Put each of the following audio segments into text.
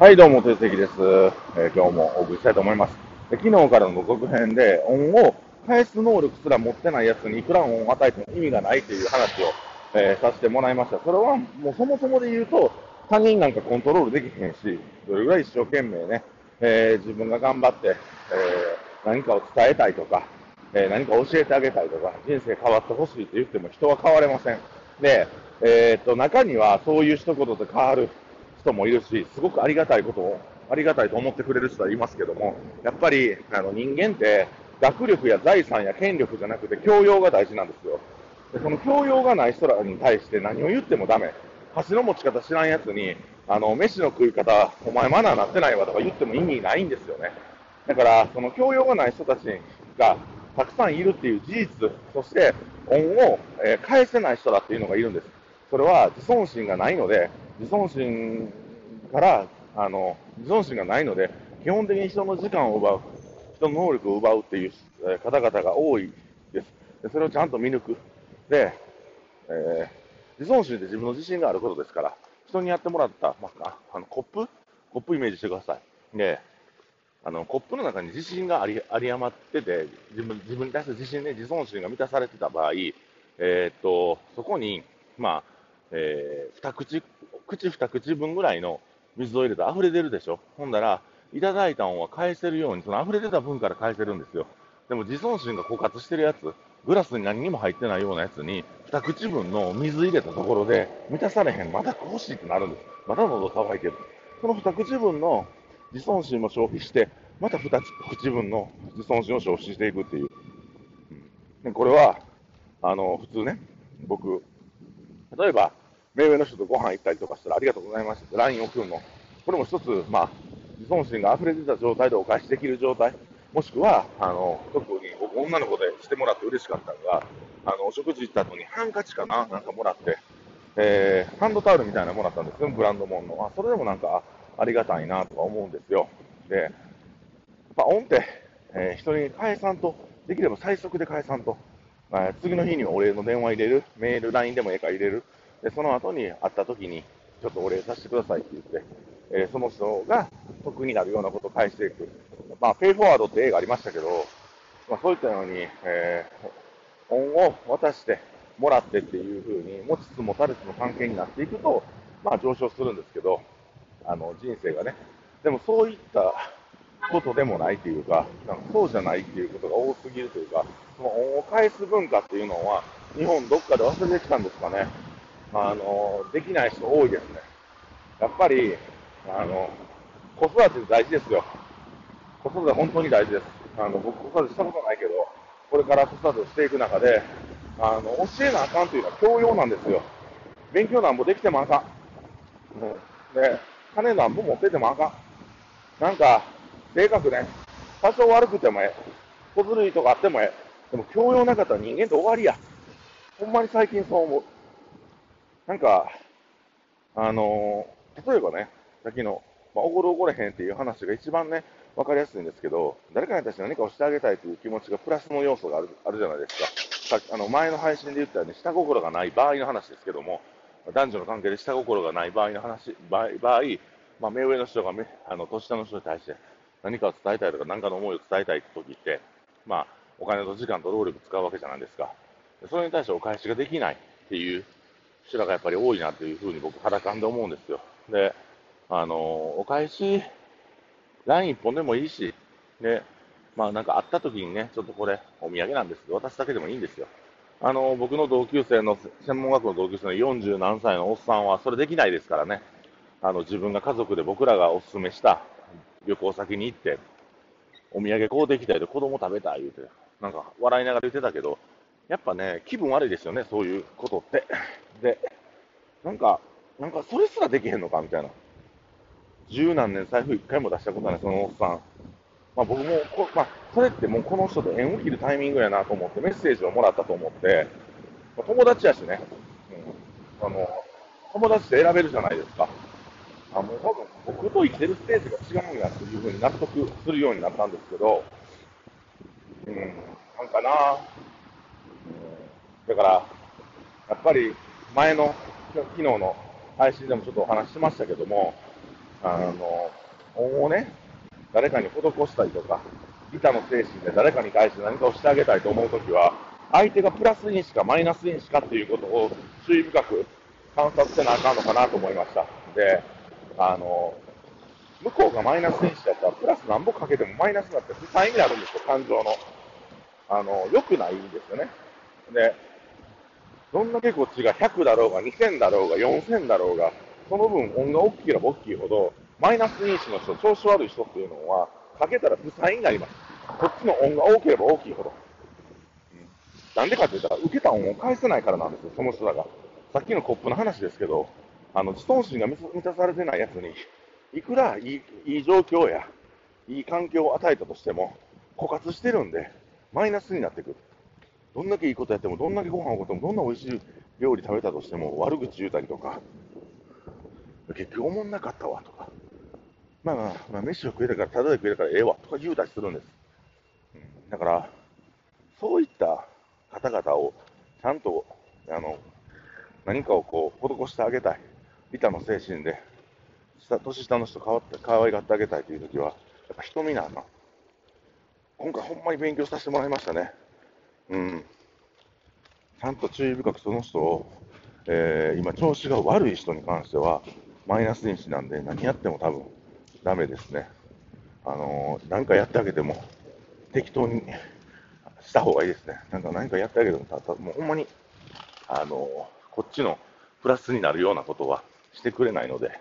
はい、どうも、定石です、えー今日もお送りしたいと思います。で昨日からの続編で、恩を返す能力すら持ってないやつにいくら恩を与えても意味がないという話を、えーさせてもらいました。それはもうそもそもで言うと、他人なんかコントロールできへんし、どれぐらい一生懸命ね、えー自分が頑張って、え何かを伝えたいとか、え何か教えてあげたいとか、人生変わってほしいと言っても人は変われません。で、えっと、中にはそういう一言で変わる人もいるし、すごくありがたいことを、ありがたいと思ってくれる人はいますけども、やっぱりあの人間って、学力や財産や権力じゃなくて教養が大事なんですよ。でその教養がない人らに対して何を言ってもダメ。箸の持ち方知らんやつに、あの、飯の食い方、お前マナーなってないわとか言っても意味ないんですよね。だから、その教養がない人たちがたくさんいるっていう事実、そして恩を、え返せない人だっていうのがいるんです。それは自尊心がないので、自尊心から、あの、自尊心がないので、基本的に人の時間を奪う、人の能力を奪うっていう方々が多いです。でそれをちゃんと見抜く。で、えー自尊心って自分の自信があることですから、人にやってもらった、まあ、あのコップ？コップイメージしてください。で、あのコップの中に自信がありあり余ってて自分、自分に対する自信で自尊心が満たされてた場合、えーっとそこに、まあえー二口口二口分ぐらいの水を入れて溢れ出るでしょ、ほんだら、いただいた恩は返せるように、その溢れ出た分から返せるんですよ。でも自尊心が枯渇してるやつ、グラスに何にも入ってないようなやつに、二口分の水入れたところで、満たされへん、また欲しいってなるんです。また喉乾いてる。その二口分の自尊心も消費して、また二口分の自尊心を消費していくっていう。でこれは、あの、普通ね、僕、例えば、目上の人とご飯行ったりとかしたら、ありがとうございましたって LINE 送るの。これも一つ、まあ、自尊心が溢れてた状態でお返しできる状態。もしくは、あの、特に僕女の子でしてもらって嬉しかったのが、あの、お食事行った後にハンカチかななんかもらって、えーハンドタオルみたいなのもらったんですよ、ブランドもんの。あ、それでもなんか、ありがたいなとか思うんですよ。で、やっぱ恩って、えー人に返さんと、できれば最速で返さんと、えー次の日にはお礼の電話入れる、メール、LINE でもええか入れる、でその後に会った時に、ちょっとお礼させてくださいって言って、えーその人が得になるようなことを返していく。まあ、ペイフォワードって映画ありましたけど、まあ、そういったように、えー恩を渡してもらってっていう風に、持ちつ持たれつの関係になっていくと、まあ上昇するんですけど、あの人生がね。でもそういったことでもないというか、なんかそうじゃないっていうことが多すぎるというか、その恩を返す文化っていうのは、日本どっかで忘れてきたんですかね。あの、できない人多いですね。やっぱり、あの、子育て大事ですよ。子育て本当に大事です。あの、僕子育てしたことないけど、これから子育てをしていく中で、あの、教えなあかんというのは教養なんですよ。勉強なんぼできてもあかん。うで、金なんぼ持っててもあかん。なんか、性格ね、多少悪くてもええ。小ずるいとかあってもええ。でも教養なかったら人間って終わりや。ほんまに最近そう思う。なんか、あのー例えばね、さっきの、まあ、おごるおごれへんっていう話が一番ね、わかりやすいんですけど、誰かに対して何かをしてあげたいという気持ちがプラスの要素があるあるじゃないですか。さあの前の配信で言ったように、下心がない場合の話ですけども、男女の関係で下心がない場合の話、場合、場合まあ、目上の人がめあの年下の人に対して何かを伝えたいとか、何かの思いを伝えたいって時って、まあ、お金と時間と労力使うわけじゃないですか。それに対してお返しができないっていう人らがやっぱり多いなというふうに僕、肌感で思うんですよ。で、あのお返し、ライン一本でもいいし、で、まあなんか会った時にね、ちょっとこれ、お土産なんですけど、渡すだけでもいいんですよ。あの僕の同級生の、専門学校の同級生の40何歳のおっさんは、それできないですからね。あの自分が家族で僕らがお勧めした旅行先に行って、お土産こうできたいで子供食べたい言うて、なんか笑いながら言ってたけど、やっぱね、気分悪いですよね、そういうことって。で、なんか、なんかそれすらできへんのかみたいな。十何年財布一回も出したことないそのおっさん。まあ僕もこ、まあ、それってもうこの人と縁を切るタイミングやなと思ってメッセージをもらったと思って、まあ友達やしね、うん、あの、友達で選べるじゃないですか。あもう多分僕と生きてるステージが違うんやというふうに納得するようになったんですけど、うん、なんかな、だから、やっぱり前の、昨日の配信でもちょっとお話ししましたけども、あの、恩をね、誰かに施したりとか、利他の精神で誰かに対して何かをしてあげたいと思うときは、相手がプラス因子かマイナス因子かっていうことを注意深く観察せなあかんのかなと思いました。で、あの、向こうがマイナス因子だったら、プラス何ぼかけてもマイナスになって負債になるんですよ、感情の。あの、良くないんですよね。で、どんだけこっちが100だろうが2000だろうが4000だろうが、その分音が大きければ大きいほど、マイナス因子の人、調子悪い人っていうのは、かけたら負債になります。こっちの音が大ければ大きいほど。なんでかって言ったら、受けた恩を返せないからなんですよ、その人らが。さっきのコップの話ですけど、あの自尊心が満たされてないやつに、いくらいいいい状況や、いい環境を与えたとしても、枯渇してるんで、マイナスになってくる。どんだけいいことやっても、どんだけご飯をおっても、どんな美味しい料理食べたとしても、悪口言うたりとか、結局思んなかったわとか、まあまあ、まあ、飯を食えたから、ただで食えたからええわとか言うたりするんです。うん、だから、そういった方々をちゃんとあの何かをこう施してあげたい、利他の精神で下年下の人かわって可愛がってあげたいというときは、やっぱ人見なあかん。今回ほんまに勉強させてもらいましたね。うん。ちゃんと注意深くその人を、えー、今調子が悪い人に関しては、マイナス因子なんで何やっても多分ダメですね。あのー、何かやってあげても適当にした方がいいですね。なんか何かやってあげても、たたもうほんまに、あのこっちのプラスになるようなことはしてくれないので、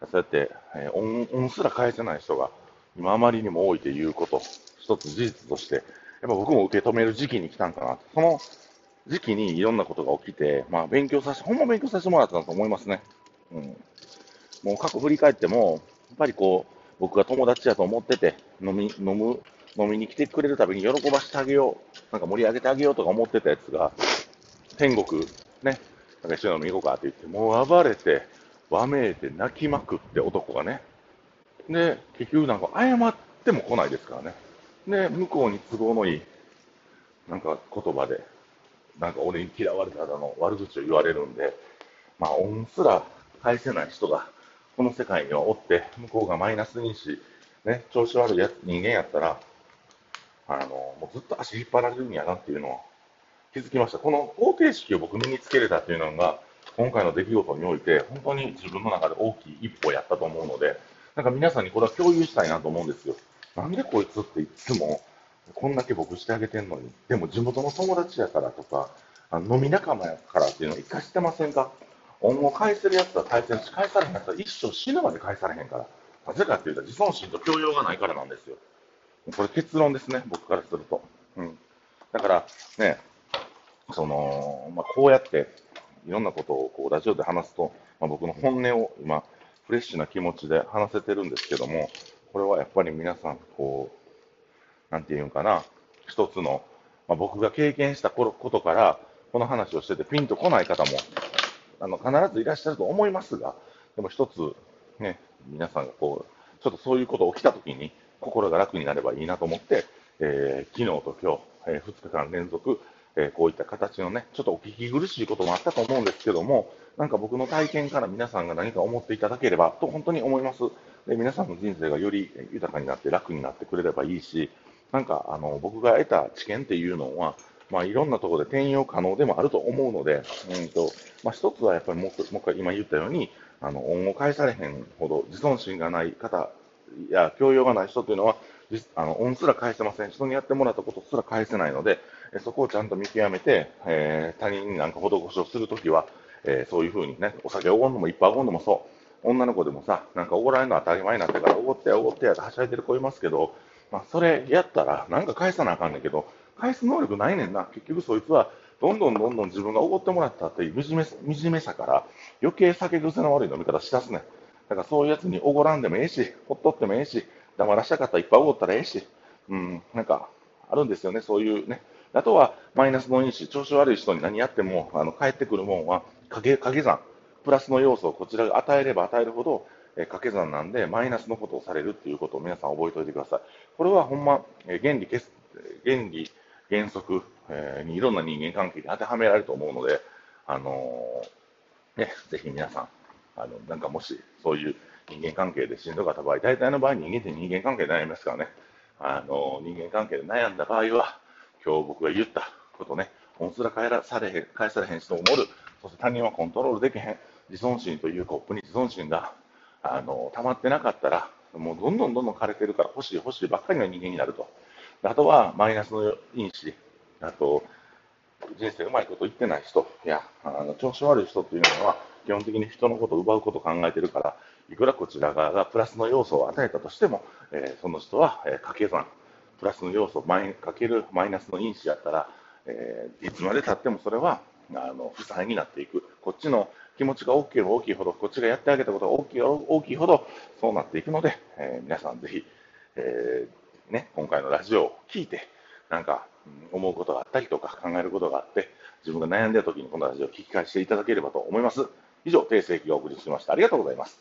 そうやって、えー、恩恩すら返せない人が今あまりにも多いということ、一つ事実として、やっぱ僕も受け止める時期に来たんかなその時期にいろんなことが起きて、まあ勉強させて、ほんま勉強させてもらったなと思いますね。うん。もう過去振り返っても、やっぱりこう、僕が友達やと思ってて、飲み、飲む、飲みに来てくれるたびに喜ばせてあげよう、なんか盛り上げてあげようとか思ってたやつが、天国、ね、なんか一緒に飲み行こうかって言って、もう暴れて、わめいて泣きまくって男がね。で、結局なんか謝っても来ないですからね。で、向こうに都合のいい、なんか言葉で、なんか俺に嫌われただの悪口を言われるんで、まあ、恩すら返せない人が、この世界にはおって、向こうがマイナスにし、ね、調子悪いや人間やったら、あの、もうずっと足引っ張られるんやなっていうのは気づきました。この方程式を僕身につけれたっていうのが、今回の出来事において、本当に自分の中で大きい一歩やったと思うので、なんか皆さんにこれは共有したいなと思うんですよ。なんでこいつっていつも、こんだけ僕してあげてんのに、でも地元の友達やからとか、あの飲み仲間やからっていうのを一回知ってませんか？恩を返せるやつは対戦し、返されへんやつは一生死ぬまで返されへんから。なぜかっていうと自尊心と教養がないからなんですよ。これ結論ですね、僕からすると。うん。だから、ね、その、まあ、こうやって、いろんなことをこうラジオで話すと、まあ、僕の本音を今、フレッシュな気持ちで話せてるんですけども、これはやっぱり皆さん、こう、なんていうんかな、一つの、まあ、僕が経験したことから、この話をしててピンとこない方も、あの、必ずいらっしゃると思いますが、でも一つ、ね、皆さんがこう、ちょっとそういうこと起きたときに、心が楽になればいいなと思って、えー、昨日と今日、えー、2日間連続、えー、こういった形のね、ちょっとお聞き苦しいこともあったと思うんですけども、なんか僕の体験から皆さんが何か思っていただければと本当に思います。で皆さんの人生がより豊かになって楽になってくれればいいし、なんかあの僕が得た知見っていうのは、まあ、いろんなところで転用可能でもあると思うので、うんとまあ、一つはやっぱりもうもう一回今言ったように、あの恩を返されへんほど自尊心がない方や教養がない人というのは、あの恩すら返せません。人にやってもらったことすら返せないので、そこをちゃんと見極めて、えー、他人になんか施しをするときは、えー、そういうふうにね、お酒をおごるのもいっぱいおごるのもそう。女の子でもさ、なんかおごられるのは当たり前になってからおごってやおごってやってはしゃいでる子いますけど、まあ、それやったら、なんか返さなあかんねんけど、返す能力ないねんな。結局そいつは、どんどんどんどん自分がおごってもらったっていう惨め惨めさから余計酒癖の悪い飲み方しだすねん。だからそういうやつにおごらんでもええし、ほっとってもええし、黙らしたかったらいっぱいおごったらええし、うん、なんか、あるんですよね、そういうね。あとは、マイナスの因子、調子悪い人に何やっても、あの、返ってくるもんは、掛け、掛け算、プラスの要素をこちらが与えれば与えるほど、え掛け算なんで、マイナスのことをされるっていうことを皆さん覚えておいてください。これはほんま、え原理、原理、原則、え、にいろんな人間関係に当てはめられると思うので、あのー、ね、ぜひ皆さん、あの、なんかもし、そういう人間関係でしんどかった場合、大体の場合人間って人間関係で悩みますからね。あの、人間関係で悩んだ場合は、今日僕が言ったことね、本すら返らされへん、返されへん人を守る。そして他人はコントロールできへん。自尊心というコップに自尊心が、あの、溜まってなかったら、もうどんどんどんどん枯れてるから欲しい欲しいばっかりの人間になると。あとは、マイナスの因子、あと、人生うまいこと言ってない人や、あの調子悪い人っていうのは、基本的に人のことを奪うことを考えてるから、いくらこちら側がプラスの要素を与えたとしても、えー、その人は、えー、掛け算、プラスの要素、マイかけるマイナスの因子やったら、えー、いつまでたってもそれはあの負債になっていく。こっちの気持ちが大きければ大きいほど、こっちがやってあげたことが大きい大きいほど、そうなっていくので、え皆さんぜひ、えね、今回のラジオを聞いて、なんか、思うことがあったりとか考えることがあって、自分が悩んでる時にこのラジオを聞き返していただければと思います。以上、定世紀がお送りしました。ありがとうございます。